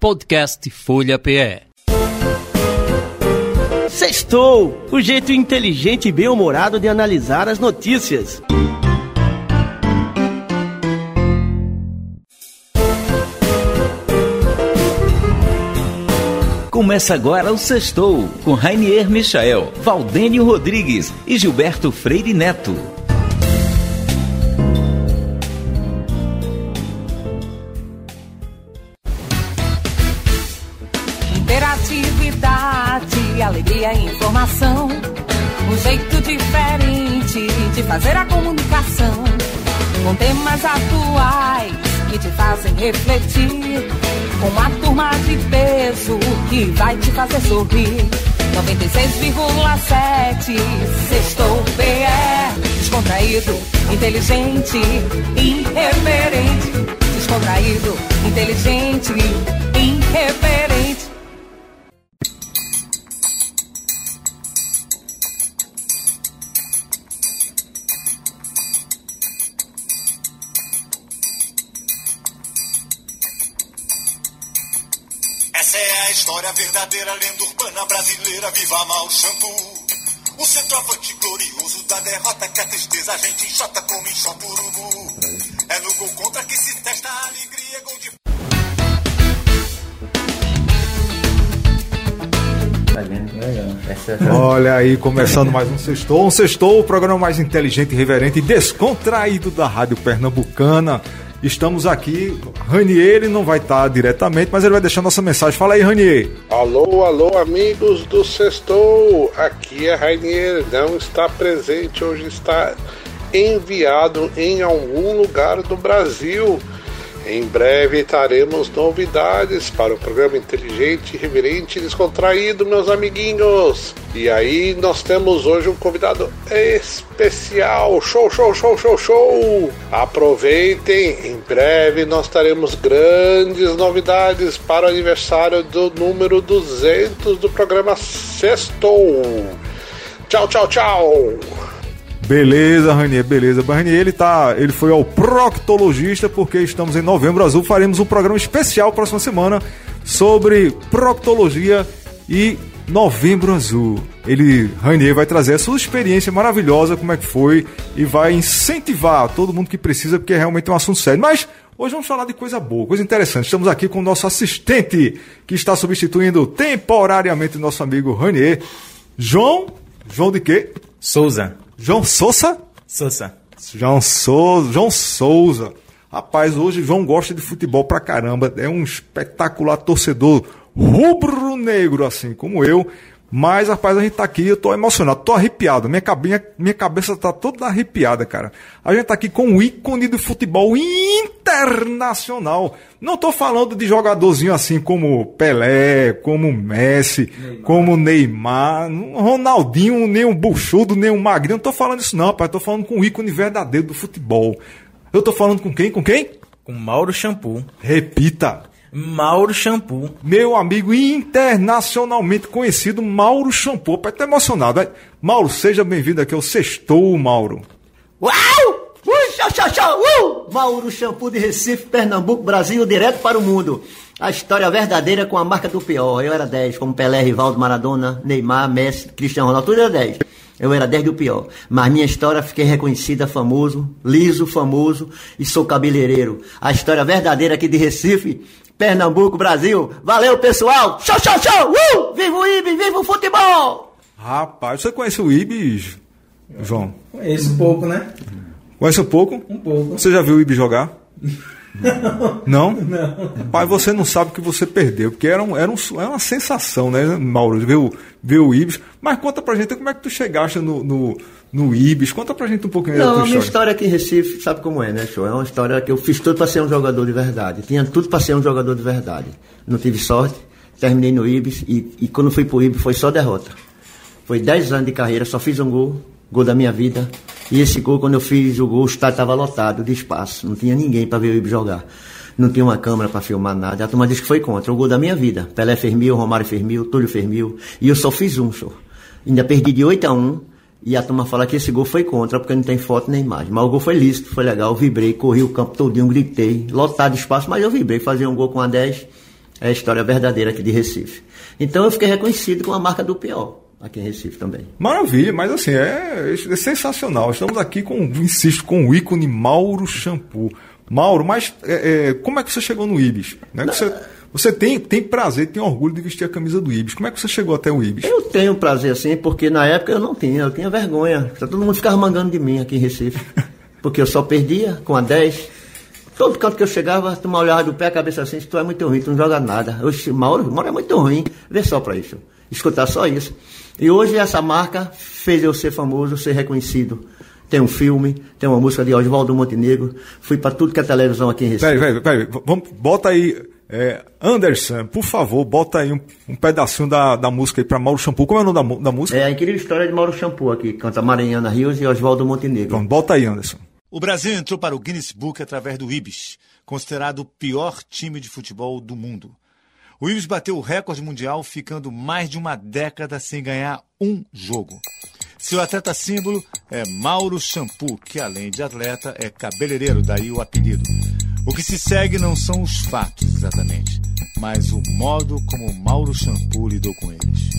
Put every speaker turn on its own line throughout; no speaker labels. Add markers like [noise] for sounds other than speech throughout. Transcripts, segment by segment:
Podcast Folha PE.
Sextou! O jeito inteligente e bem-humorado de analisar as notícias.
Começa agora o Sextou, com Rainier Michael, Valdênio Rodrigues e Gilberto Freire Neto.
Fazer a comunicação. Com temas atuais que te fazem refletir. Com uma turma de peso que vai te fazer sorrir. 96,7 Sextou PE Descontraído, inteligente, irreverente Descontraído, inteligente, irreverente
Essa é a história verdadeira, lenda urbana brasileira, viva mal shampoo. O centroavante glorioso da derrota que a tristeza a gente enxota como enxota urubu. É no gol contra que se testa a alegria, gol de...
Olha aí, começando mais um Sextou. Um Sextou, o programa mais inteligente, irreverente e descontraído da Rádio Pernambucana. Estamos aqui, Ranier, ele não vai estar diretamente, mas ele vai deixar nossa mensagem. Fala aí, Ranier.
Alô, alô, amigos do Sextou. Aqui é Rainier, não está presente, hoje está enviado em algum lugar do Brasil. Em breve teremos novidades para o programa inteligente, reverente e descontraído, meus amiguinhos. E aí nós temos hoje um convidado especial. Show, show, show, show, show! Aproveitem, em breve nós teremos grandes novidades para o aniversário do número 200 do programa Sextou. Tchau, tchau, tchau!
Beleza, Ranier, beleza. Ranier, ele, tá, ele foi ao proctologista porque estamos em novembro azul. Faremos um programa especial próxima semana sobre proctologia e novembro azul. Ele, Ranier, vai trazer a sua experiência maravilhosa, como é que foi, e vai incentivar todo mundo que precisa, porque é realmente um assunto sério. Mas hoje vamos falar de coisa boa, coisa interessante. Estamos aqui com o nosso assistente, que está substituindo temporariamente o nosso amigo Ranier, João. João de quê?
Souza.
João Souza?
Souza.
João Souza. João Souza. Rapaz, hoje João gosta de futebol pra caramba. É um espetacular torcedor rubro-negro, assim como eu. Mas, rapaz, a gente tá aqui, eu tô emocionado, tô arrepiado. Minha, cabinha, minha cabeça tá toda arrepiada, cara. A gente tá aqui com um ícone do futebol internacional. Não tô falando de jogadorzinho assim como Pelé, como Messi, Neymar. como Neymar, Ronaldinho, nem um buchudo, nem um magrinho. Não tô falando isso, não, rapaz. Tô falando com um ícone verdadeiro do futebol. Eu tô falando com quem? Com quem?
Com Mauro Shampoo.
Repita.
Mauro Shampoo.
Meu amigo internacionalmente conhecido Mauro Shampoo. Pai, tá emocionado. Vai. Mauro, seja bem-vindo aqui ao Sextou, Mauro.
Uau! Uh, show, show, show! Uh! Mauro Shampoo de Recife, Pernambuco, Brasil, direto para o mundo. A história verdadeira com a marca do pior. Eu era 10, como Pelé, Rivaldo, Maradona, Neymar, Messi, Cristiano Ronaldo, tudo era 10. Eu era 10 do pior. Mas minha história fiquei reconhecida, famoso, liso, famoso e sou cabeleireiro. A história verdadeira aqui de Recife, Pernambuco, Brasil. Valeu, pessoal! Show, show, show! Uh! Viva o Ibis, viva o futebol!
Rapaz, você conhece o Ibis, João?
Conheço um pouco, né?
Conhece um pouco?
Um pouco.
Você já viu o Ibis jogar? [laughs] Não?
Não.
Pai, você não sabe o que você perdeu, porque era, um, era, um, era uma sensação, né, Mauro, ver o, ver o Ibis. Mas conta pra gente como é que tu chegaste no, no, no Ibis. Conta pra gente um pouquinho
Não,
da
a minha
história.
aqui em Recife, sabe como é, né, show? É uma história que eu fiz tudo para ser um jogador de verdade. Tinha tudo para ser um jogador de verdade. Não tive sorte, terminei no Ibis e, e quando fui pro Ibis foi só derrota. Foi 10 anos de carreira, só fiz um gol, gol da minha vida. E esse gol, quando eu fiz o gol, o estádio estava lotado de espaço. Não tinha ninguém para ver o Ibis jogar. Não tinha uma câmera para filmar nada. A turma disse que foi contra. O gol da minha vida. Pelé fez mil, Romário fez mil, Túlio fez mil. E eu só fiz um, show. Ainda perdi de 8 a 1 e a turma fala que esse gol foi contra, porque não tem foto nem imagem. Mas o gol foi lícito, foi legal. Eu vibrei, corri o campo todinho, gritei. Lotado de espaço, mas eu vibrei. Fazer um gol com a 10 É a história verdadeira aqui de Recife. Então eu fiquei reconhecido com a marca do pior aqui em Recife também.
Maravilha, mas assim, é, é sensacional. Estamos aqui com, insisto, com o ícone Mauro Shampoo. Mauro, mas é, é, como é que você chegou no Ibis? Né? Você, você tem, tem prazer, tem orgulho de vestir a camisa do Ibis. Como é que você chegou até o Ibis?
Eu tenho prazer assim, porque na época eu não tinha, eu tinha vergonha. Todo mundo ficava mangando de mim aqui em Recife. [laughs] Porque eu só perdia com a 10. Todo canto que eu chegava, tu me olhava do pé a cabeça assim, tu é muito ruim, tu não joga nada. Oxe, Mauro, Mauro é muito ruim. Vê só pra isso. Escutar só isso. E hoje essa marca fez eu ser famoso, ser reconhecido. Tem um filme, tem uma música de Oswaldo Montenegro. Fui para tudo que é televisão aqui em Recife.
Peraí, peraí, peraí. Vamos, bota aí. É, Anderson, por favor, bota aí um, um pedacinho da, da música aí para Mauro Shampoo. Como é o nome da, da música?
É a incrível história de Mauro Shampoo aqui. Canta Maranhana Rios e Oswaldo Montenegro.
Pronto, bota aí, Anderson.
O Brasil entrou para o Guinness Book através do Ibis, considerado o pior time de futebol do mundo. O Ibis bateu o recorde mundial, ficando mais de uma década sem ganhar um jogo. Seu atleta símbolo é Mauro Shampoo, que além de atleta é cabeleireiro, daí o apelido. O que se segue não são os fatos exatamente, mas o modo como Mauro Shampoo lidou com eles.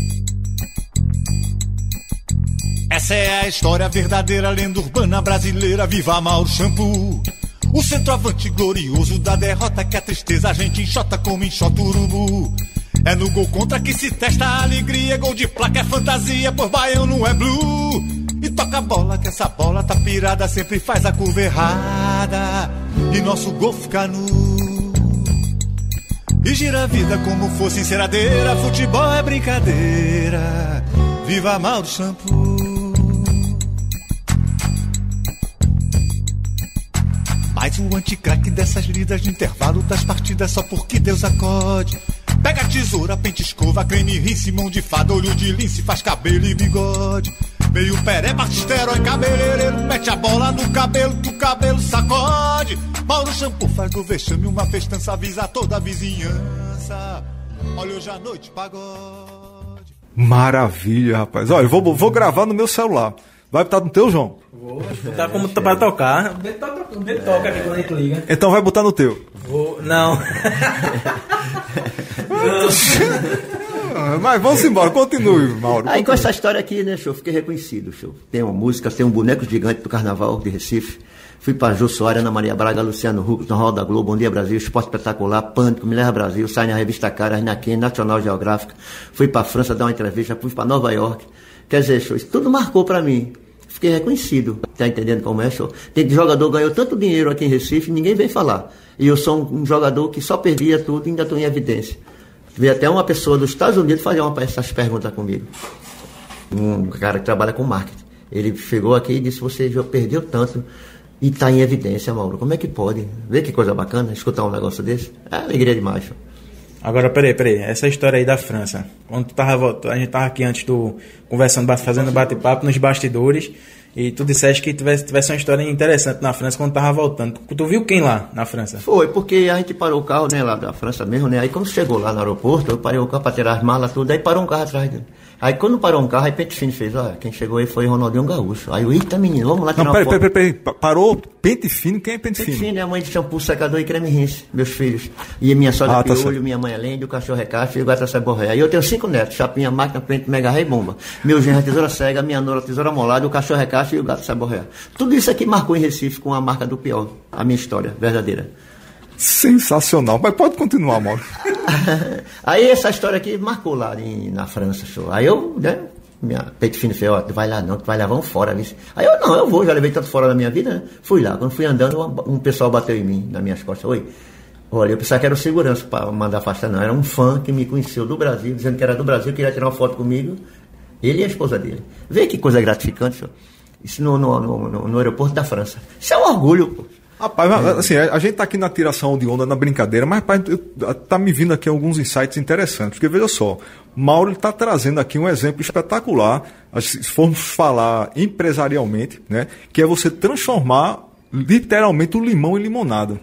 Essa é a história verdadeira, lenda urbana brasileira, viva Mauro Shampoo. O centroavante glorioso da derrota que a tristeza a gente enxota como enxota urubu. É no gol contra que se testa a alegria, gol de placa é fantasia, por baiano é blue. E toca a bola, que essa bola tá pirada, sempre faz a curva errada. E nosso gol fica nu. E gira a vida como fosse enceradeira, futebol é brincadeira. Viva Mauro Shampoo. Mas o anticraque dessas lidas de intervalo das partidas só porque Deus acode. Pega tesoura, pente escova, creme, rinse, mão de fada, olho de lince, faz cabelo e bigode. Veio Peré, basterói, cabeleireiro, mete a bola no cabelo, que o cabelo sacode. Mauro Shampoo faz do vexame uma festança, avisa toda a vizinhança. Olha hoje à noite, pagode.
Maravilha, rapaz. Olha, eu vou, vou gravar no meu celular. Vai botar no teu, João?
Vou botar como pra tocar. Ele toca, ele toca aqui quando a gente liga.
Então vai botar no teu.
Vou, não.
Mas vamos embora, continue, Mauro.
Aí com essa história aqui, né, show, fiquei reconhecido, show. Tem uma música, tem um boneco gigante do Carnaval de Recife. Fui para Jô Soares, Ana Maria Braga, Luciano Huck, no Hall da Globo, Bom Dia Brasil, Esporte Espetacular, Pânico, Me Leva Brasil, sai na revista Caras, na Ken, National Geográfica. Fui para França dar uma entrevista, fui para Nova York. Quer dizer, isso tudo marcou para mim. Fiquei reconhecido. Tá entendendo como é, show? Tem jogador ganhou tanto dinheiro aqui em Recife, ninguém vem falar. E eu sou um, jogador que só perdia tudo e ainda estou em evidência. Veio até uma pessoa dos Estados Unidos fazer uma, essas perguntas comigo. Um cara que trabalha com marketing. Ele chegou aqui e disse: Você já perdeu tanto e está em evidência, Mauro. Como é que pode? Vê que coisa bacana escutar um negócio desse. É alegria demais. show.
Agora, peraí, peraí. Essa história aí da França. Quando tu tava, voltando, a gente tava aqui antes do. conversando, fazendo bate-papo nos bastidores. E tu disseste que tivesse, tivesse uma história interessante na França quando tava voltando. Tu, tu viu quem lá na França?
Foi, porque a gente parou o carro, né, lá da França mesmo, né? Aí quando chegou lá no aeroporto, eu parei o carro para tirar as malas, tudo, aí parou um carro atrás dele. Aí quando parou um carro, aí Pente Fino fez, olha, quem chegou aí foi Ronaldinho Gaúcho. Aí eu, eita menino, vamos lá tirar
Não, peraí, peraí, peraí, peraí. Parou pente fino? Quem é pente
Pente
fino?
Fino é a mãe de shampoo, secador e creme rinse, meus filhos. E minha sogra
Ah, tá
Piolho, minha mãe Além, o cachorro Recacho e o gata Saborré. Aí eu tenho cinco netos, chapinha, máquina, frente, mega rei bomba. Meu genro é tesoura cega, minha nora tesoura molada, o cachorro Recacho e o gato Saborré. Tudo isso aqui marcou em Recife com a marca do pior, a minha história verdadeira.
Sensacional. Mas pode continuar, Mauro. [laughs]
Aí essa história aqui marcou lá em- na França, show. Aí eu, né, minha peito fino fez, ó, tu vai lá não, tu vai lá, vamos fora. Vice. Aí eu, não, eu vou, já levei tanto fora da minha vida, né? Fui lá. Quando fui andando, um, pessoal bateu em mim, nas minhas costas. Oi, olha, eu pensava que era o segurança para mandar afastar, não. Era um fã que me conheceu do Brasil, dizendo que era do Brasil, queria tirar uma foto comigo. Ele e a esposa dele. Vê que coisa gratificante, senhor. Isso no, no, no- no aeroporto da França. Isso é um orgulho, pô.
Rapaz, assim, a gente tá aqui na tiração de onda, na brincadeira, mas eu- tá me vindo aqui alguns insights interessantes. Porque veja só, Mauro está trazendo aqui um exemplo espetacular, se formos falar empresarialmente, né? Que é você transformar literalmente o limão em limonada.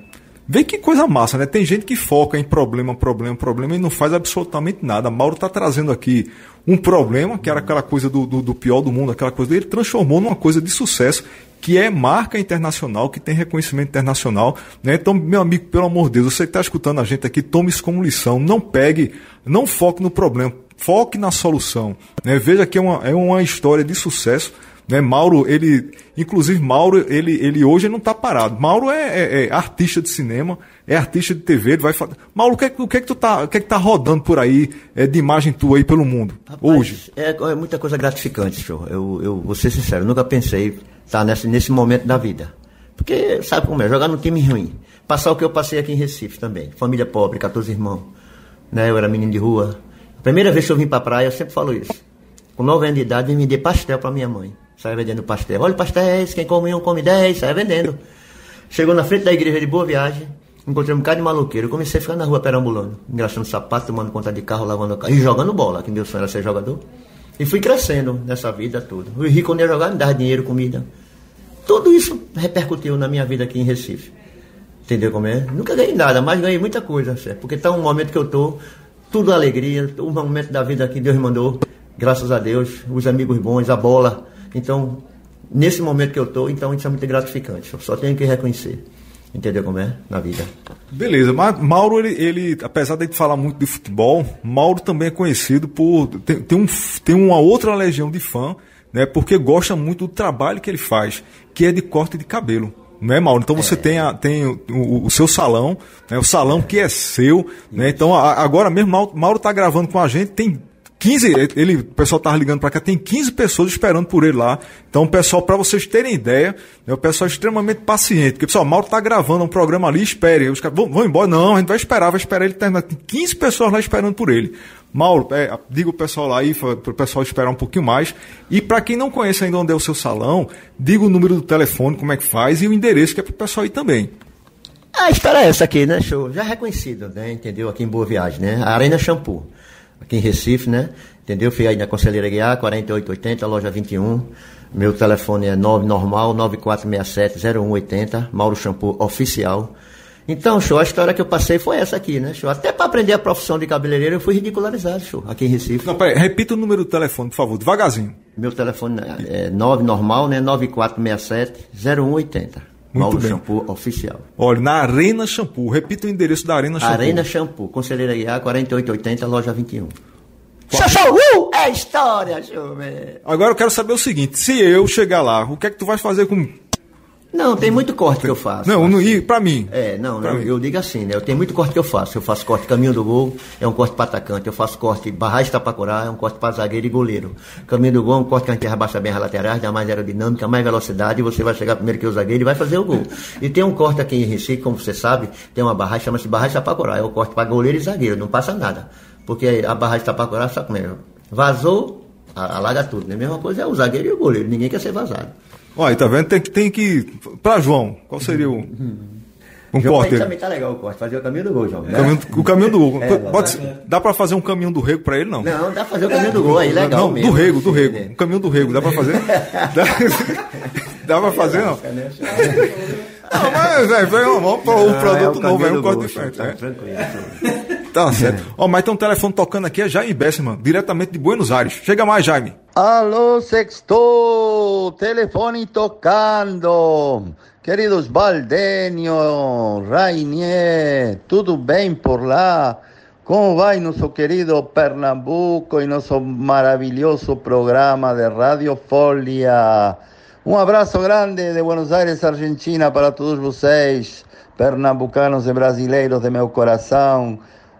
Vê que coisa massa, né? Tem gente que foca em problema, problema, problema e não faz absolutamente nada. Mauro está trazendo aqui um problema, que era aquela coisa do, do, do pior do mundo, aquela coisa dele, transformou numa coisa de sucesso que é marca internacional, que tem reconhecimento internacional. Né? Então, meu amigo, pelo amor de Deus, você que está escutando a gente aqui, tome isso como lição. Não pegue, não foque no problema, foque na solução. Né? Veja que é uma, é uma história de sucesso. Né? Mauro, ele, inclusive Mauro, ele, ele hoje não está parado. Mauro é, é, é, artista de cinema, é artista de TV, ele vai falar. Mauro, o que, é, o que é que tu tá, o que é que tá rodando por aí é, de imagem tua aí pelo mundo
Rapaz,
hoje?
É, é muita coisa gratificante, show. Eu, eu vou ser sincero, nunca pensei estar nesse, nesse momento da vida. Porque sabe como é, jogar num time ruim. Passar o que eu passei aqui em Recife também. Família pobre, 14 irmãos. Né? Eu era menino de rua. Primeira vez que eu vim pra praia, eu sempre falo isso. Com 9 anos de idade, vim vender pastel pra minha mãe. Saia vendendo pastel. Olha pastéis, quem come um, come 10, saia vendendo. Chegou na frente da igreja de Boa Viagem, encontrei um bocado de maloqueiro. Eu comecei a ficar na rua perambulando, engraxando sapato, tomando conta de carro, lavando carro e jogando bola, que meu sonho era ser jogador. E fui crescendo nessa vida toda. O rico quando ia jogar, me dava dinheiro, comida. Tudo isso repercutiu na minha vida aqui em Recife. Entendeu como é? Nunca ganhei nada, mas ganhei muita coisa, certo? Porque tá um momento que eu tô, tudo alegria, um momento da vida que Deus mandou, graças a Deus, os amigos bons, a bola. Então, nesse momento que eu tô, então isso é muito gratificante. Eu só tenho que reconhecer. Entendeu como é? Na vida.
Beleza, mas Mauro, ele, ele, apesar de falar muito de futebol, Mauro também é conhecido por. Tem, tem, um, tem uma outra legião de fã, né? Porque gosta muito do trabalho que ele faz, que é de corte de cabelo. Não é, Mauro? Então você tem, a, tem o, o- o seu salão, né? o salão que é seu. Né? Então a- agora mesmo Mauro, Mauro tá gravando com a gente, tem 15, ele, o pessoal tava ligando para cá, tem 15 pessoas esperando por ele lá. Então, pessoal, para vocês terem ideia, né, o pessoal é extremamente paciente. Porque, pessoal, Mauro tá gravando um programa ali, espere. Os caras vão, vão embora. Não, a gente vai esperar, vai esperar ele terminar. Tem 15 pessoas lá esperando por ele. Mauro, é, diga o pessoal lá aí, para o pessoal esperar um pouquinho mais. E para quem não conhece ainda onde é o seu salão, diga o número do telefone, como é que faz, e o endereço que é para o pessoal ir também.
A história é essa aqui, né? Show. Já reconhecido, né? Entendeu? Aqui em Boa Viagem, né? A Arena Shampoo. Aqui em Recife, né? Entendeu? Fui aí na Conselheira Guiar, 4880, loja 21. Meu telefone é 9 normal 9467-0180, Mauro Shampoo Oficial. Então, show, a história que eu passei foi essa aqui, né? Show. Até para aprender a profissão de cabeleireiro eu fui ridicularizado, show, aqui em Recife.
Não, peraí, repita o número do telefone, por favor, devagarzinho.
Meu telefone é 9 normal, né? 9467-0180. Mauro
bem.
Shampoo Oficial.
Olha, na Arena Shampoo. Repita o endereço da Arena Shampoo.
Arena Shampoo, Conselheira Guiar, 4880, loja 21. Show, show, uh! É história, velho.
Agora eu quero saber o seguinte: se eu chegar lá, o que é que tu vai fazer com.
Não, tem muito corte que eu faço.
Não, não e pra mim.
É, não, não, eu digo assim, né? Eu tenho muito corte que eu faço. Eu faço corte caminho do gol, é um corte para atacante. Eu faço corte barragem tapacurá, é um corte para zagueiro e goleiro. Caminho do gol é um corte que a gente abaixa bem as laterais, dá mais aerodinâmica, mais velocidade, e você vai chegar primeiro que o zagueiro e vai fazer o gol. E tem um corte aqui em Recife, como você sabe, tem uma barragem, chama-se barragem tapacurá. É o corte para goleiro e zagueiro, não passa nada. Porque a barragem tapacurá, sabe como é? Vazou, alaga tudo. Né? A mesma coisa é o zagueiro e o goleiro, ninguém quer ser vazado.
Olha, tá vendo? Tem que. Tem que pra João, qual seria o. Um
João,
corte?
também tá legal o corte, fazer o caminho do gol, João.
O caminho, o caminho do Hugo.
É,
Pode ser- dá pra fazer um caminho do rego pra ele, não?
Não, dá pra fazer o caminho do gol aí, legal
Não,
mesmo.
do rego, do rego.
É.
O caminho do rego, dá pra fazer? [laughs] dá, [laughs] dá pra fazer, não? Não, mas, velho, vamos para um
Ah,
produto
o
novo, é um corte
gol,
diferente.
tá
é.
tranquilo.
Tá certo. Ó, mas tem um telefone tocando aqui, é Jaime Bessman, diretamente de Buenos Aires. Chega mais, Jaime.
Alô, sextou, telefone tocando. Queridos Valdenio, Rainier, tudo bem por lá? Como vai nosso querido Pernambuco e nosso maravilhoso programa de Radio Folia? Um abraço grande de Buenos Aires, Argentina, para todos vocês, pernambucanos e brasileiros de meu coração.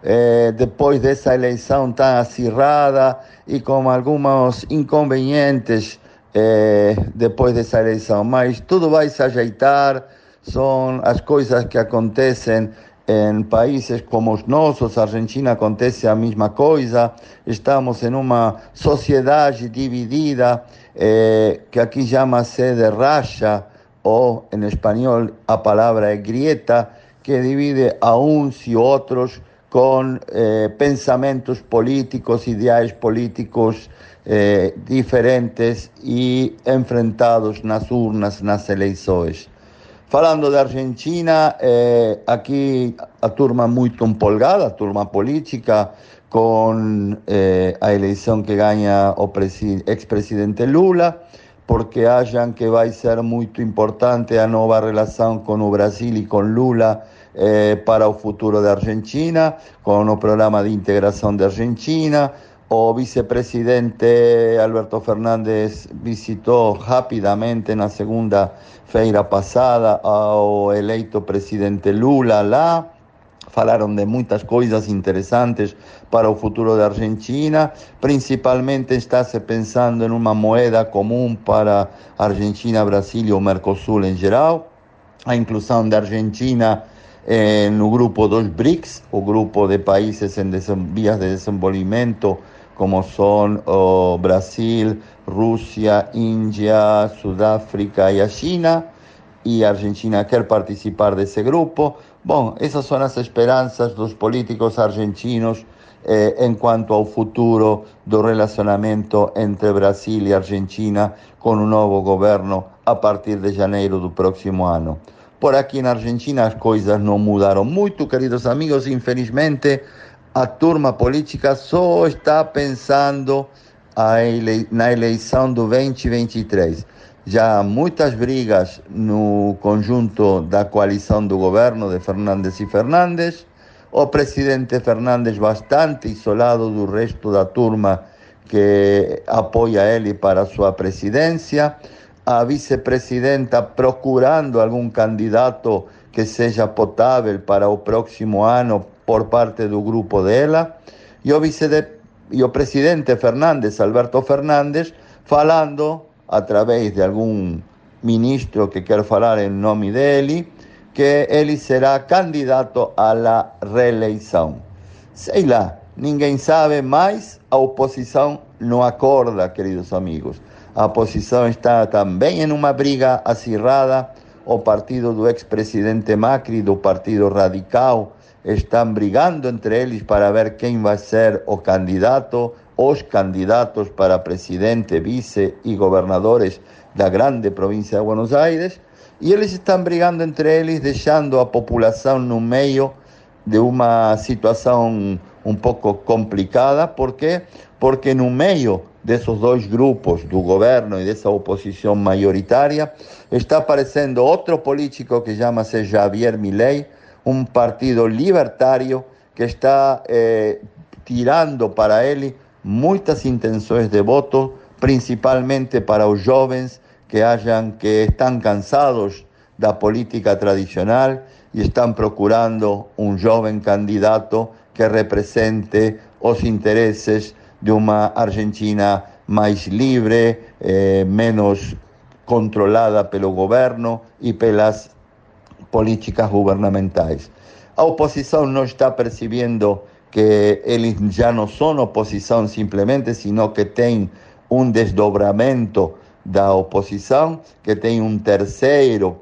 Eh, depois dessa eleição tão acirrada e com alguns inconvenientes eh, depois dessa eleição. Mas tudo vai se ajeitar, são as coisas que acontecem em países como os nossos, Argentina acontece a mesma coisa, estamos em uma sociedade dividida, eh, que aqui chama-se de racha, ou em espanhol a palavra é grieta, que divide a uns e outros com eh, pensamentos políticos, ideais políticos eh, diferentes e enfrentados nas urnas, nas eleições. Falando da Argentina, eh, a turma muito empolgada, a turma política, com eh, a eleição que ganha o presi- ex-presidente Lula, porque acham que vai ser muito importante a nova relação com o Brasil e com Lula eh, para o futuro da Argentina, com o programa de integração da Argentina. O vice-presidente Alberto Fernandes visitou rapidamente na segunda-feira passada ao eleito presidente Lula lá falaram de muitas coisas interessantes para o futuro da Argentina. Principalmente está se pensando em uma moeda comum para Argentina, Brasil e o Mercosul em geral. A inclusão da Argentina eh, no grupo dos BRICS, o grupo de países em vias de desenvolvimento, como são o Brasil, Rússia, Índia, Sudáfrica e a China. E a Argentina quer participar desse grupo. Bom, essas são as esperanças dos políticos argentinos eh, em quanto ao futuro do relacionamento entre Brasil e Argentina com o novo governo a partir de janeiro do próximo ano. Por aqui na Argentina as coisas não mudaram muito, queridos amigos, infelizmente a turma política só está pensando ele na eleição do 2023 já muitas brigas no conjunto da coalição do governo de Fernandes e Fernandes, o presidente Fernandes bastante isolado do resto da turma que apoia ele para sua presidência, a vice-presidenta procurando algum candidato que seja potável para o próximo ano por parte do grupo dela, e o, vice de, e o presidente Fernandes, Alberto Fernandes, falando a través de algum ministro que quer falar em nome dele, que ele será candidato la reeleição. Sei lá, ninguém sabe, mas a oposição não acorda, queridos amigos. A oposição está também em uma briga acirrada. O partido do ex-presidente Macri, do Partido Radical, estão brigando entre eles para ver quem vai ser o candidato os candidatos para presidente, vice e governadores da grande província de Buenos Aires, e eles estão brigando entre eles, deixando a população no meio de uma situação um pouco complicada. Por quê? Porque no meio desses dois grupos, do governo e dessa oposição maioritária, está aparecendo outro político que chama-se Javier Milei, um partido libertário que está eh, tirando para ele muitas intenções de voto, principalmente para os jovens que acham que estão cansados da política tradicional e estão procurando um jovem candidato que represente os interesses de uma Argentina mais livre, eh, menos controlada pelo governo e pelas políticas governamentais. A oposição não está percebendo que eles já não são oposição simplesmente, sino que tem um desdobramento da oposição, que tem um terceiro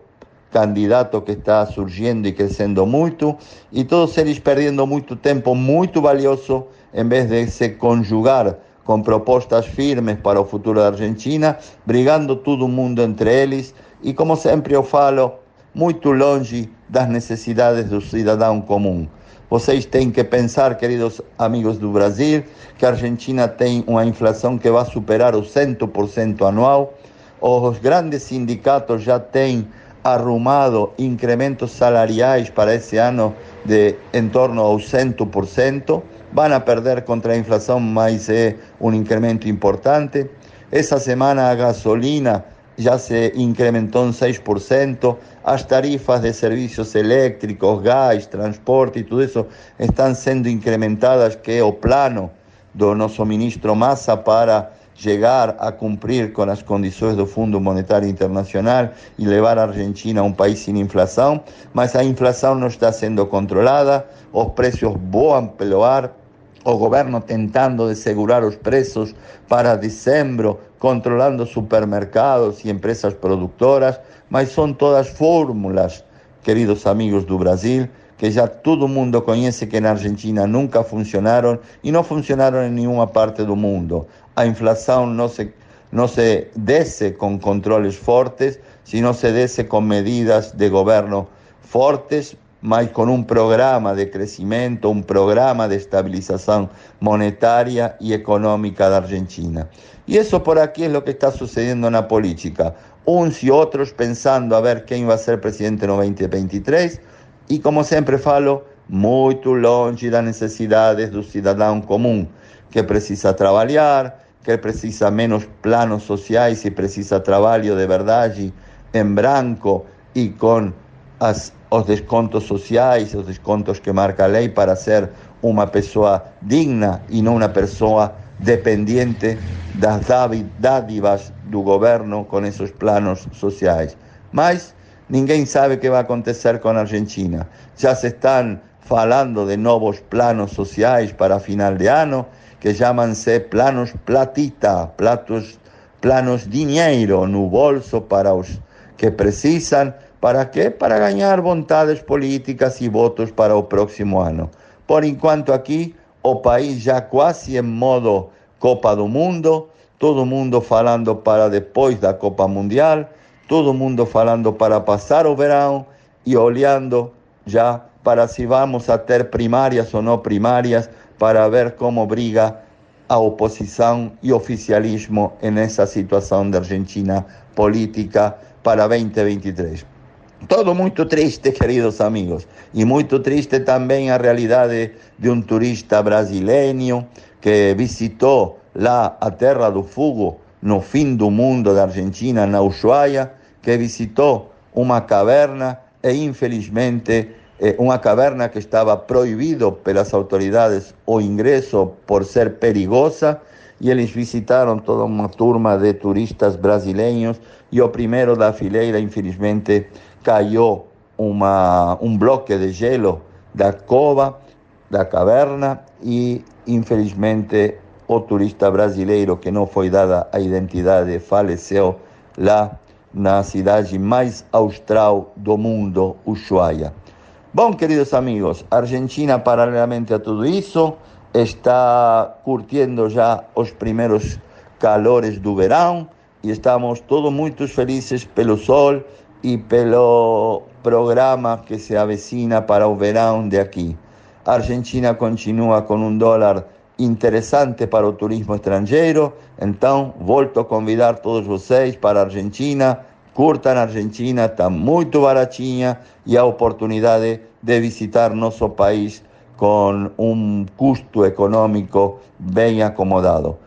candidato que está surgindo e crescendo muito, e todos eles perdendo muito tempo muito valioso, em vez de se conjugar com propostas firmes para o futuro da Argentina, brigando todo mundo entre eles, e como sempre eu falo, muito longe das necessidades do cidadão comum. Vocês têm que pensar, queridos amigos do Brasil, que a Argentina tem uma inflação que vai superar o 100% anual. Os grandes sindicatos já têm arrumado incrementos salariais para esse ano de em torno ao 100%. Vão a perder contra a inflação, mas é um incremento importante. Essa semana a gasolina já se incrementou em 6%, as tarifas de serviços elétricos, gás, transporte e tudo isso estão sendo incrementadas, que é o plano do nosso ministro Massa para chegar a cumprir com as condições do Fundo Monetário Internacional e levar a Argentina a um país sem inflação, mas a inflação não está sendo controlada, os preços voam pelo ar, o governo tentando de segurar os preços para dezembro, controlando supermercados e empresas produtoras, mas são todas fórmulas, queridos amigos do Brasil, que já todo mundo conhece que na Argentina nunca funcionaram e não funcionaram em nenhuma parte do mundo. A inflação não se, não se desce com controles fortes, sino se desce com medidas de governo fortes, mas con un programa de crecimiento, un programa de estabilización monetaria y económica de Argentina. Y eso por aquí es lo que está sucediendo en la política. Uns y otros pensando a ver quién va a ser presidente en 2023 y como siempre falo, muy longe das necesidades do cidadão común que precisa trabalhar, que precisa menos planos sociais e precisa trabalho de verdade em branco e com as, os descontos sociais, os descontos que marca a lei para ser uma pessoa digna e não uma pessoa dependente das dádivas do governo com esses planos sociais. Mas ninguém sabe o que vai acontecer com a Argentina. Já se estão falando de novos planos sociais para final de ano, que chamam-se planos platita, platos, planos dinheiro no bolso para os que precisam, para quê? Para ganhar vontades políticas e votos para o próximo ano. Por enquanto aqui, o país já quase em modo Copa do Mundo, todo mundo falando para depois da Copa Mundial, todo mundo falando para passar o verão e olhando já para si vamos a ter primarias o no primarias, para ver cómo briga a oposición y oficialismo en esa situación de Argentina política para 2023. Todo muy triste, queridos amigos, y muy triste también a realidad de un turista brasileño que visitó la a Terra do Fugo, no fin do mundo de Argentina, na Ushuaia, que visitó una caverna e infelizmente eh, una caverna que estaba prohibido pelas autoridades o ingreso por ser perigosa e eles visitaram toda uma turma de turistas brasileiros e o primeiro da fileira, infelizmente, caiu uma, um bloco de gelo da cova, da caverna e, infelizmente, o turista brasileiro que não foi dada a identidade faleceu lá na cidade mais austral do mundo, Ushuaia. Bom, queridos amigos, Argentina, paralelamente a tudo isso, está curtindo já os primeiros calores do verão e estamos todos muito felizes pelo sol e pelo programa que se avecina para o verão de aqui. A Argentina continua com um dólar interessante para o turismo estrangeiro, então volto a convidar todos vocês para Argentina curtan Argentina, está muito baratinha e a oportunidade de visitar nosso país com um custo econômico bem acomodado.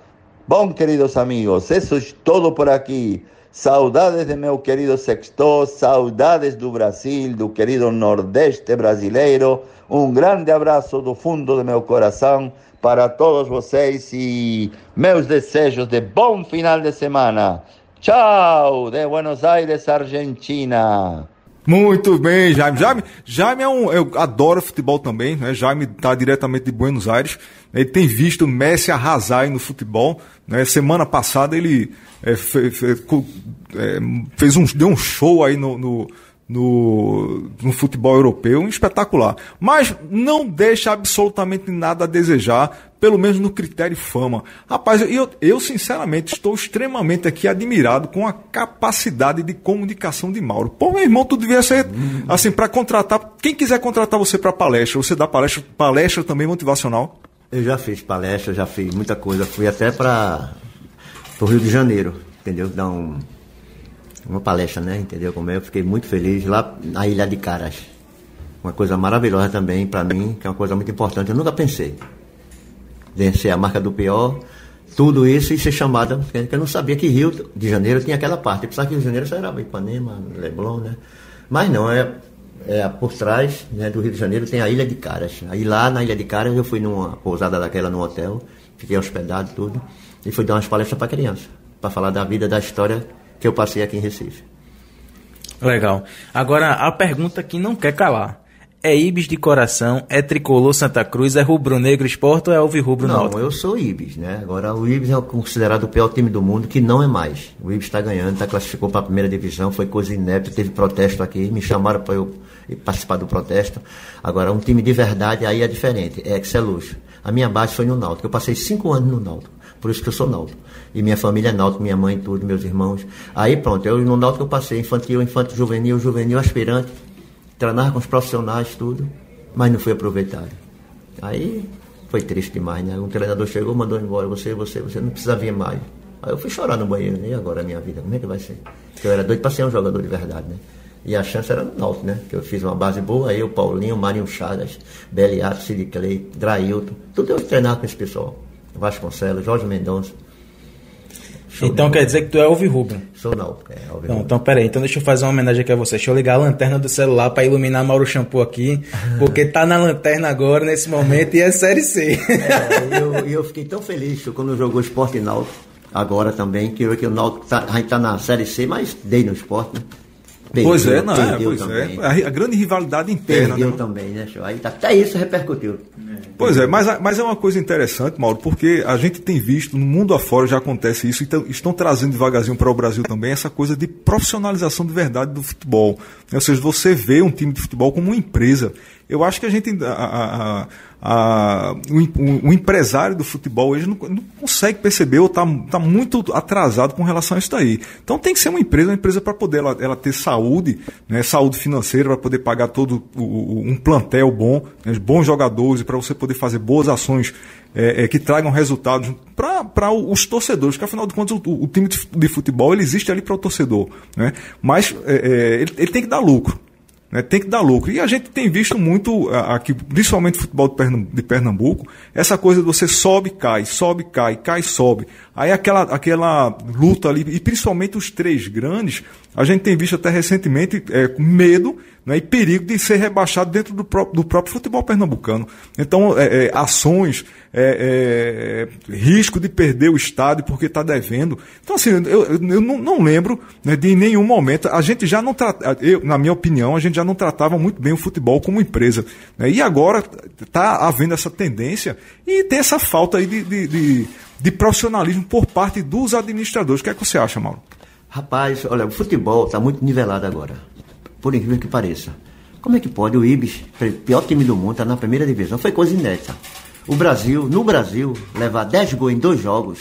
Bom, queridos amigos, isso é todo por aqui. Saudades de meu querido Sexto, saudades do Brasil, do querido Nordeste brasileiro. Um grande abraço do fundo do meu coração para todos vocês e meus desejos de bom final de semana. Tchau, de Buenos Aires, Argentina.
Muito bem, Jaime. Jaime, Jaime é um. Eu adoro futebol também, né? Jaime está diretamente de Buenos Aires. Ele tem visto Messi arrasar aí no futebol. Né? Semana passada ele é, é, fez um, deu um show aí no, no no, no futebol europeu, espetacular. Mas não deixa absolutamente nada a desejar, pelo menos no critério fama. Rapaz, eu, eu sinceramente estou extremamente aqui admirado com a capacidade de comunicação de Mauro. Pô, meu irmão, tu devia ser assim para contratar. Quem quiser contratar você para palestra, você dá palestra, palestra também motivacional?
Eu já fiz palestra, já fiz muita coisa. Fui até para o Rio de Janeiro, entendeu? Dar um uma palestra, né? Entendeu como é? Eu fiquei muito feliz lá na Ilha de Caras. Uma coisa maravilhosa também para mim, que é uma coisa muito importante. Eu nunca pensei vencer a marca do pior, tudo isso e ser chamada, porque eu não sabia que Rio de Janeiro tinha aquela parte. Eu pensava que Rio de Janeiro só era Ipanema, Leblon, né? Mas não, é, é por trás né, do Rio de Janeiro tem a Ilha de Caras. Aí lá na Ilha de Caras eu fui numa pousada daquela no hotel, fiquei hospedado tudo, e fui dar umas palestras para criança, para falar da vida, da história que eu passei aqui em Recife.
Legal. Agora, a pergunta que não quer calar. É Ibis de coração, é tricolor Santa Cruz, é rubro-negro esporte ou é alvirrubro
Não, eu sou Ibis, né? Agora, o Ibis é considerado o pior time do mundo, que não é mais. O Ibis está ganhando, está classificou para a primeira divisão, foi coisa inédita, teve protesto aqui, me chamaram para eu participar do protesto. Agora, um time de verdade aí é diferente, é Excelux. A minha base foi no Náutico, eu passei cinco anos no Náutico, por isso que eu sou Náutico e minha família é náutico, minha mãe, tudo, meus irmãos. Aí pronto, eu no náutico eu passei infantil, infantil, juvenil, juvenil, aspirante. Treinava com os profissionais, tudo, mas não foi aproveitado. Aí foi triste demais, né? Um treinador chegou, mandou embora, você, você, você não precisa vir mais. Aí eu fui chorar no banheiro, né? E agora a minha vida, como é que vai ser? Porque eu era doido para ser um jogador de verdade, né? E a chance era no Náutico, né? Que eu fiz uma base boa, eu, Paulinho, Marinho Chagas, Beliato, Cid Clay, Drailton, tudo eu treinava com esse pessoal. Vasconcelos, Jorge Mendonça.
Então
de
quer dizer que tu é Alvirrubro.
Sou Náutico, é,
Não, então peraí, então deixa eu fazer uma homenagem aqui a você. Deixa eu ligar a lanterna do celular pra iluminar Mauro Shampoo aqui, [laughs] porque tá na lanterna agora, nesse momento, e é Série C.
É, e eu, eu fiquei tão feliz quando jogou Esporte Náutico, agora também, que, eu- que o Náutico tá, a gente tá na Série C, mas dei no esporte, né?
Pois é,
Perdeu,
não é?
perdeu
Pois
também.
é. A, grande rivalidade interna,
Perdeu
né?
também, né? Aí tá- até isso repercutiu.
Pois é, mas, mas é uma coisa interessante, Mauro, porque a gente tem visto, no mundo afora já acontece isso, então estão trazendo devagarzinho para o Brasil também essa coisa de profissionalização de verdade do futebol. Ou seja, você vê um time de futebol como uma empresa. Eu acho que a gente. A, a- a- o, o empresário do futebol hoje não, não consegue perceber ou está tá muito atrasado com relação a isso daí. Então tem que ser uma empresa, uma empresa para poder ela, ela ter saúde, né, saúde financeira, para poder pagar todo o- um plantel bom, né, bons jogadores, para você poder fazer boas ações é, é, que tragam resultados para os torcedores, que afinal de contas o, o time de futebol ele existe ali para o torcedor. Né? Mas é, é, ele, ele tem que dar lucro. Né? Tem que dar lucro. E a gente tem visto muito aqui, principalmente futebol de Pernambuco, essa coisa de você sobe, cai, sobe, cai, cai, sobe. Aí aquela, aquela luta ali, e principalmente os três grandes, a gente tem visto até recentemente é, medo né, e perigo de ser rebaixado dentro do próprio, do próprio futebol pernambucano. Então, é, é, ações, é, é, risco de perder o estádio porque está devendo. Então, assim, eu, eu- não, não lembro né, de nenhum momento. A gente já não trata, eu, na minha opinião, a gente já não tratava muito bem o futebol como empresa. né, e agora está havendo essa tendência e tem essa falta aí de, de, de, de profissionalismo por parte dos administradores. O que é que você acha, Mauro?
Rapaz, olha, o futebol está muito nivelado agora. Por incrível que pareça. Como é que pode o Ibis, pior time do mundo, estar na primeira divisão? Foi coisa inédita. O Brasil, no Brasil, levar 10 gols em dois jogos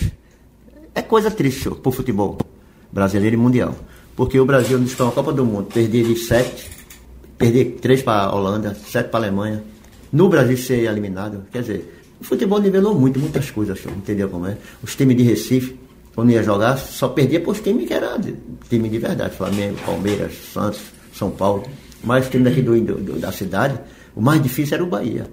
é coisa triste pro futebol brasileiro e mundial. Porque o Brasil disputou a Copa do Mundo, perder de 7, perder 3 para a Holanda, 7 para a Alemanha. No Brasil ser eliminado, quer dizer, o futebol nivelou muito, muitas coisas, entendeu como é? Os times de Recife, quando ia jogar, só perdia para os times que eram time de verdade, Flamengo, Palmeiras, Santos, São Paulo. Mas os times daqui do, do- da cidade, o mais difícil era o Bahia.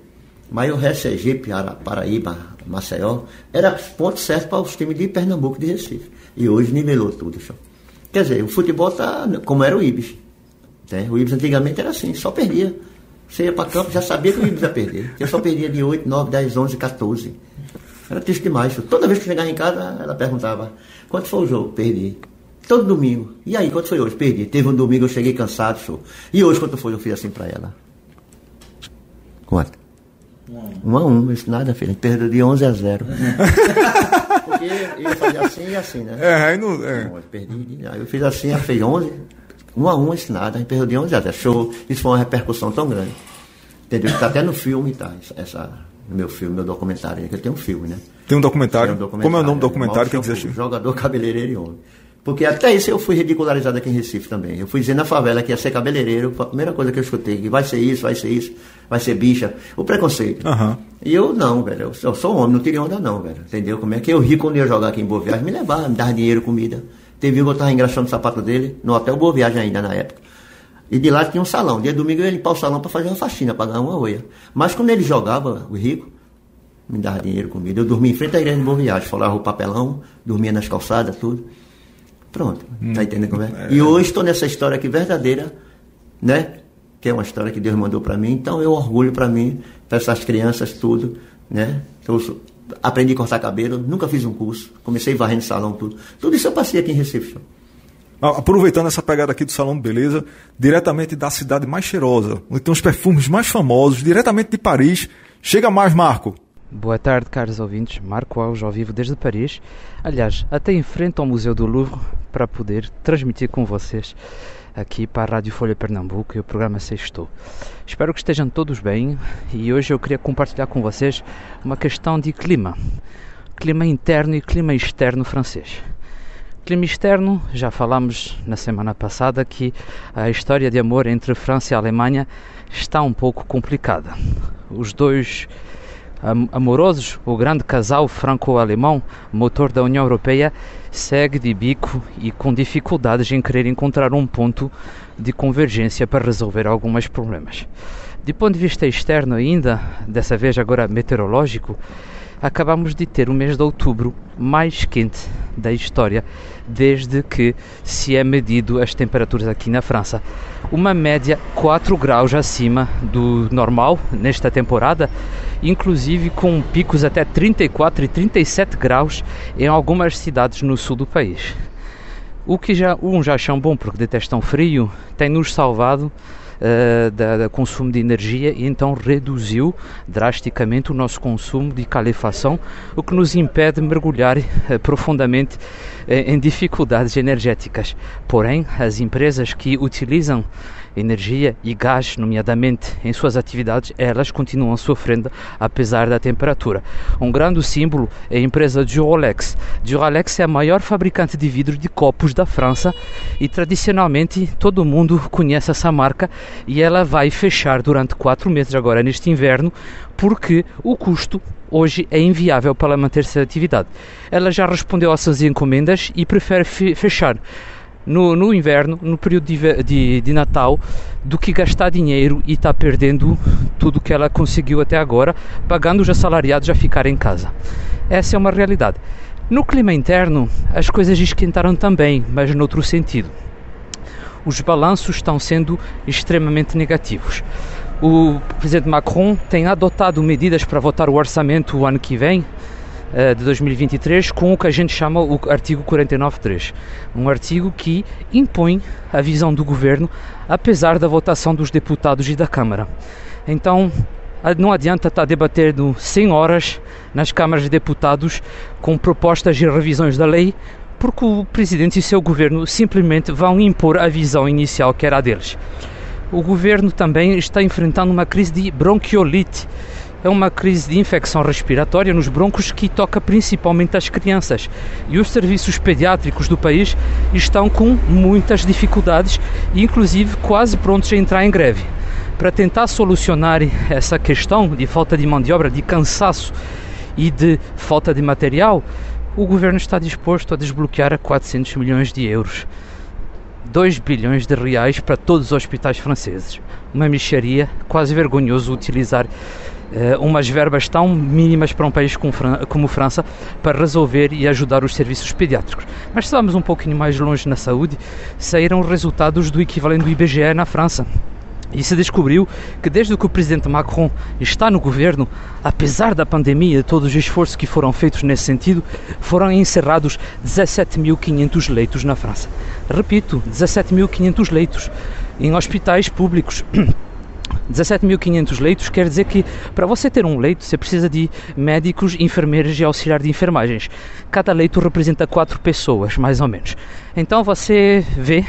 Mas o resto, Sergipe, Ara- Paraíba, Maceió, era ponto certo para os times de Pernambuco de Recife. E hoje nivelou tudo, senhor. Quer dizer, o futebol tá como era o Ibis. né? O Ibis antigamente era assim, só perdia. Você ia para campo, já sabia que o Ibis ia perder. Porque só perdia de 8, 9, 10, 11, 14. Era triste demais. Toda vez que chegava em casa, ela perguntava: quanto foi o jogo? Perdi. Todo domingo. E aí, quanto foi hoje? Perdi. Teve um domingo, eu cheguei cansado, senhor. E hoje, quanto foi? Eu fiz assim para ela. Quanto? Um a um, isso nada, filho. A gente perdeu de 11 a 0. [laughs] Porque eu fazia assim e assim, né?
É, aí não. é.
Eu perdi. Aí eu fiz assim, ela fez 11. Um a um, isso nada. A gente perdeu de 11 a 0. Show. Isso foi uma repercussão tão grande. Entendeu? Está até no filme, tá? Essa, meu filme, meu documentário. Que eu tenho um filme, né?
Tem um documentário.
Tem um
Como é o nome do documentário? Dizer,
Shampoo, Jogador cabeleireiro e homem. Porque até isso eu fui ridicularizado aqui em Recife também. Eu fui dizer na favela que ia ser cabeleireiro, a primeira coisa que eu escutei, que vai ser isso, vai ser isso, vai ser bicha. O preconceito.
Aham.
E eu não, velho. Eu sou, homem, não tirei onda não, velho. Entendeu? Como é que eu ri quando ia jogar aqui em Boa Viagem? Me levava, me dava dinheiro, comida. Teve um que eu tava engraxando o sapato dele, no hotel Boa Viagem ainda na época. E de lá tinha um salão. Dia domingo eu ia limpar o salão para fazer uma faxina, para ganhar uma oia. Mas quando ele jogava, o rico, me dava dinheiro, comida. Eu dormia em frente à igreja de Boa Viagem, folava o papelão, dormia nas calçadas, tudo. Pronto, tá entendendo como é? E hoje estou nessa história aqui verdadeira, né? Que é uma história que Deus mandou para mim, então eu orgulho para mim, para essas crianças, tudo, né? Eu sou- aprendi a cortar cabelo, nunca fiz um curso, comecei varrendo salão, tudo. Tudo isso eu passei aqui em Recife.
Aproveitando essa pegada aqui do Salão de Beleza, diretamente da cidade mais cheirosa, onde tem os perfumes mais famosos, diretamente de Paris. Chega mais, Marco.
Boa tarde, caros ouvintes. Marco Alves ao vivo desde Paris. Aliás, até em frente ao Museu do Louvre para poder transmitir com vocês aqui para a Rádio Folha Pernambuco e o programa Sextou. Espero que estejam todos bem e hoje eu queria compartilhar com vocês uma questão de clima. Clima interno e clima externo francês. Clima externo, já falámos na semana passada que a história de amor entre França e Alemanha está um pouco complicada. Os dois amorosos, o grande casal franco-alemão, motor da União Europeia, segue de bico e com dificuldades em querer encontrar um ponto de convergência para resolver alguns problemas. De ponto de vista externo ainda, dessa vez agora meteorológico, acabamos de ter o mês de outubro mais quente da história desde que se é medido as temperaturas aqui na França. Uma média 4 graus acima do normal nesta temporada, inclusive com picos até 34 e 37 graus em algumas cidades no sul do país. O que já um já acham bom porque detestam frio, tem nos salvado uh, da, da, consumo de energia e então reduziu drasticamente o nosso consumo de calefação, o que nos impede de mergulhar uh, profundamente uh, em dificuldades energéticas. Porém, as empresas que utilizam energia e gás, nomeadamente em suas atividades, elas continuam sofrendo apesar da temperatura. Um grande símbolo é a empresa Duralex. Duralex é a maior fabricante de vidro de copos da França e tradicionalmente todo mundo conhece essa marca e ela vai fechar durante quatro meses agora neste inverno porque o custo hoje é inviável para manter-se atividade. Ela já respondeu às suas encomendas e prefere fechar no, no inverno, no período de, de, de, Natal, do que gastar dinheiro e estar tá perdendo tudo que ela conseguiu até agora, pagando os assalariados a ficar em casa. Essa é uma realidade. No clima interno, as coisas esquentaram também, mas noutro sentido. Os balanços estão sendo extremamente negativos. O presidente Macron tem adotado medidas para votar o orçamento o ano que vem, de 2023 com o que a gente chama o artigo 49.3, um artigo que impõe a visão do governo apesar da votação dos deputados e da Câmara. Então, não adianta estar debatendo 100 horas nas câmaras de deputados com propostas e revisões da lei, porque o presidente e seu governo simplesmente vão impor a visão inicial que era a deles. O governo também está enfrentando uma crise de bronquiolite é uma crise de infecção respiratória nos broncos que toca principalmente as crianças. E os serviços pediátricos do país estão com muitas dificuldades, inclusive quase prontos a entrar em greve. Para tentar solucionar essa questão de falta de mão de obra, de cansaço e de falta de material, o governo está disposto a desbloquear 400 milhões de euros. 2 bilhões de reais para todos os hospitais franceses. Uma micharia, quase vergonhoso utilizar umas verbas tão mínimas para um país como, como França para resolver e ajudar os serviços pediátricos. Mas se vamos um pouquinho mais longe na saúde, saíram resultados do equivalente do IBGE na França. E se descobriu que desde que o presidente Macron está no governo, apesar da pandemia e todos os esforços que foram feitos nesse sentido, foram encerrados 17.500 leitos na França. Repito, 17.500 leitos em hospitais públicos. [clears throat] 17.500 leitos quer dizer que para você ter um leito você precisa de médicos, enfermeiros e auxiliar de enfermagens. Cada leito representa quatro pessoas, mais ou menos. Então você vê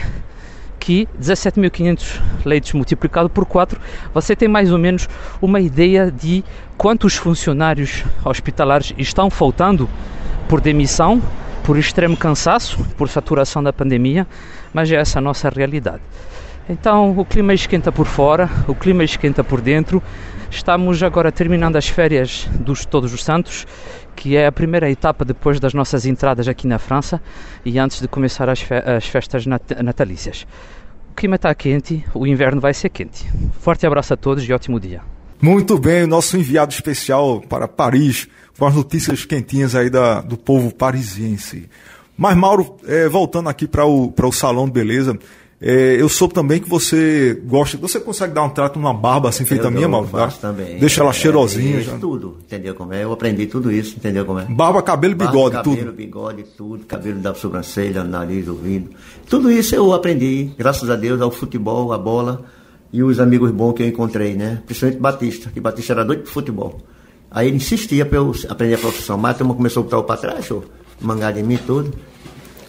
que 17.500 leitos multiplicado por 4, você tem mais ou menos uma ideia de quantos funcionários hospitalares estão faltando por demissão, por extremo cansaço, por saturação da pandemia, mas é essa a nossa realidade. Então o clima esquenta por fora, o clima esquenta por dentro. Estamos agora terminando as férias dos Todos os Santos, que é a primeira etapa depois das nossas entradas aqui na França e antes de começar as, fe as festas nat natalícias. O clima está quente, o inverno vai ser quente. Forte abraço a todos e ótimo dia.
Muito bem, o nosso enviado especial para Paris, com as notícias quentinhas aí da, do povo parisiense. Mas, Mauro, é, voltando aqui para o, o Salão de Beleza, é, eu soube também que você gosta. Você consegue dar um trato numa barba assim feita
eu
minha,
Mauro?
Faço
também.
Deixa ela
é,
cheirosinha.
Isso, tudo, entendeu como é? Eu aprendi tudo isso, entendeu como é?
Barba, cabelo, bigode,
barba,
tudo.
Cabelo, bigode, tudo. Cabelo da sobrancelha, nariz, ouvido. Tudo isso eu aprendi, graças a Deus, ao futebol, à bola e os amigos bons que eu encontrei, né? Principalmente Batista, que Batista era doido pro futebol. Aí ele insistia para eu aprender a profissão. Mas a turma começou a botar o para trás, show, mangar de mim tudo.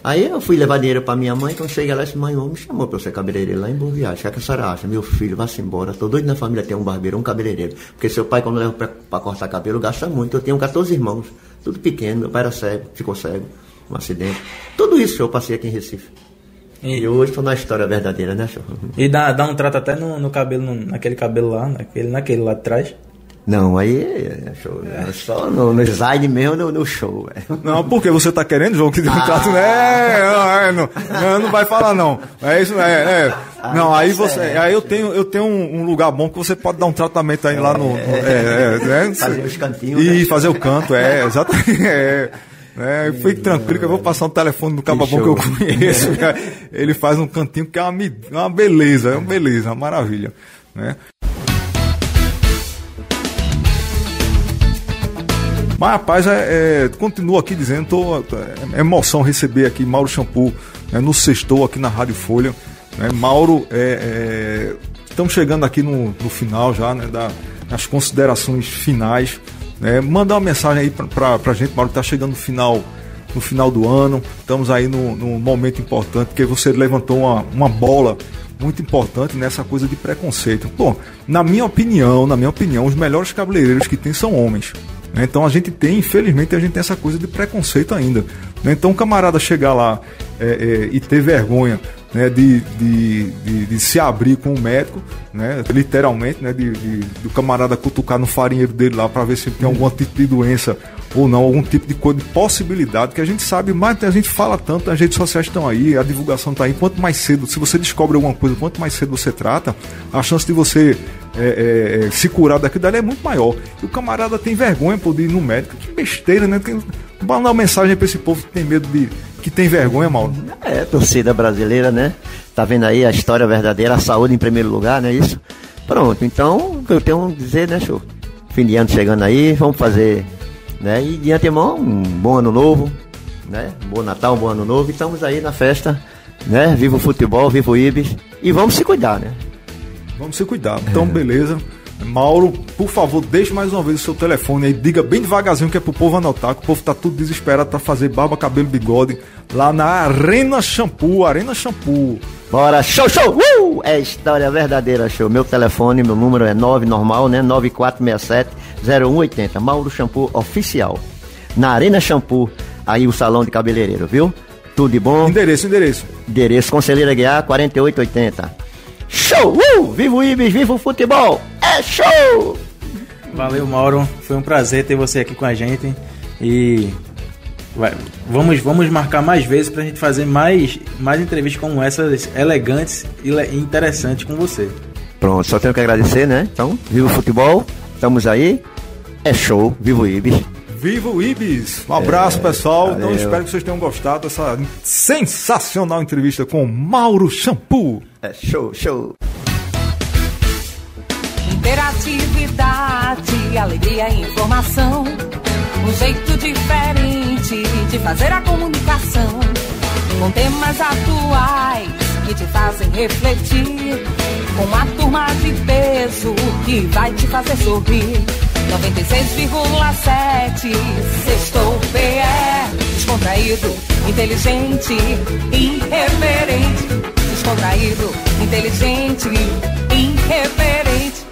Aí eu fui levar dinheiro para minha mãe, quando cheguei lá, esse mãe me chamou para eu ser cabeleireiro lá em Boa Viagem. O que a senhora acha? Meu filho, vá-se embora. Tô doido na família ter um barbeiro, um cabeleireiro. Porque seu pai, quando leva para cortar cabelo, gasta muito. Eu tenho 14 irmãos, tudo pequeno. Meu pai era cego, ficou cego. um acidente. Tudo isso eu passei aqui em Recife.
E,
E hoje estou na história verdadeira, né, show?
e dá, dá um trato até no, no cabelo, no- naquele cabelo lá, naquele, naquele lá de trás.
Não, aí é show. É só no, no slide mesmo, no, no show. é.
Não, porque você tá querendo, João, que dê um trato. É, não, é, não, não, não vai falar, não. É isso, é. é. Não, aí você. Aí eu tenho, eu tenho um, um lugar bom que você pode dar um tratamento aí lá no. no- é, é, é,
Fazer os cantinhos,
E
né?
fazer o canto, é, exatamente. [laughs] É. É, fique tranquilo que eu vou passar um telefone do cababão que eu conheço. [laughs] Ele faz um cantinho que é uma, uma beleza, é uma beleza, uma maravilha. Né? Mas, rapaz, é, é, continuo aqui dizendo, tô, é emoção receber aqui Mauro Shampoo né, no sextou aqui na Rádio Folha. Né? Mauro, é, é, estamos chegando aqui no, no final já, né, da, nas considerações finais. Né? Mandar uma mensagem aí pra, pra gente, Mauro, que tá chegando no final, no final do ano. Estamos aí num, num momento importante, porque você levantou uma, uma bola muito importante nessa coisa de preconceito. Bom, na minha opinião, na minha opinião, os melhores cabeleireiros que tem são homens. Né? Então a gente tem, infelizmente, a gente tem essa coisa de preconceito ainda. né? Então o camarada chegar lá é, é, e ter vergonha né, de, de, de, de se abrir com o médico, né, literalmente, né, de, do camarada cutucar no farinheiro dele lá para ver se tem algum tipo de doença ou não, algum tipo de coisa de possibilidade, que a gente sabe, mas a gente fala tanto, as redes sociais estão aí, a divulgação está aí. Quanto mais cedo, se você descobre alguma coisa, quanto mais cedo você trata, a chance de você é, é, é, se curar daquilo dali é muito maior. E o camarada tem vergonha por ir no médico. Que besteira, né? Tem, mandar uma mensagem para esse povo que tem medo de. que tem vergonha, Mauro.
É, torcida brasileira, né? Tá vendo aí a história verdadeira, a saúde em primeiro lugar, não é isso? Pronto, então, que eu tenho a dizer, né, show? Fim de ano chegando aí, vamos fazer, né? E de antemão, um bom ano novo, né? Um bom Natal, um bom ano novo. E estamos aí na festa, né? Viva o futebol, viva o Ibis. E vamos se cuidar, né?
Vamos se cuidar. Então, beleza. Mauro, por favor, deixe mais uma vez o seu telefone aí, diga bem devagarzinho que é pro povo anotar, que o povo tá tudo desesperado pra fazer barba, cabelo, bigode, lá na Arena Shampoo, Arena Shampoo.
Bora, show, show! Uh! É história verdadeira, show. Meu telefone, meu número é 9 normal, né? 9467-0180. Mauro Shampoo Oficial. Na Arena Shampoo, aí o salão de cabeleireiro, viu? Tudo de bom.
Endereço, endereço.
Endereço Conselheira Guiar 4880. Show! Uh! Viva o Ibis, viva o futebol! É show!
Valeu, Mauro. Foi um prazer ter você aqui com a gente. E vai- vamos, vamos marcar mais vezes pra gente fazer mais, mais entrevistas como essas, elegantes e le- e interessantes com você.
Pronto, só tenho que agradecer, né? Então, viva o futebol, estamos aí. É show, viva o Ibis.
Viva o Ibis! Um abraço, pessoal. Então,
valeu.
espero que vocês tenham gostado dessa sensacional entrevista com Mauro Shampoo.
É show, show.
Interatividade, alegria e informação. Um jeito diferente de fazer a comunicação. Com temas atuais que te fazem refletir. Com uma turma de peso que vai te fazer sorrir. 96,7 Sextou PE Descontraído, inteligente, irreverente Descontraído, inteligente, irreverente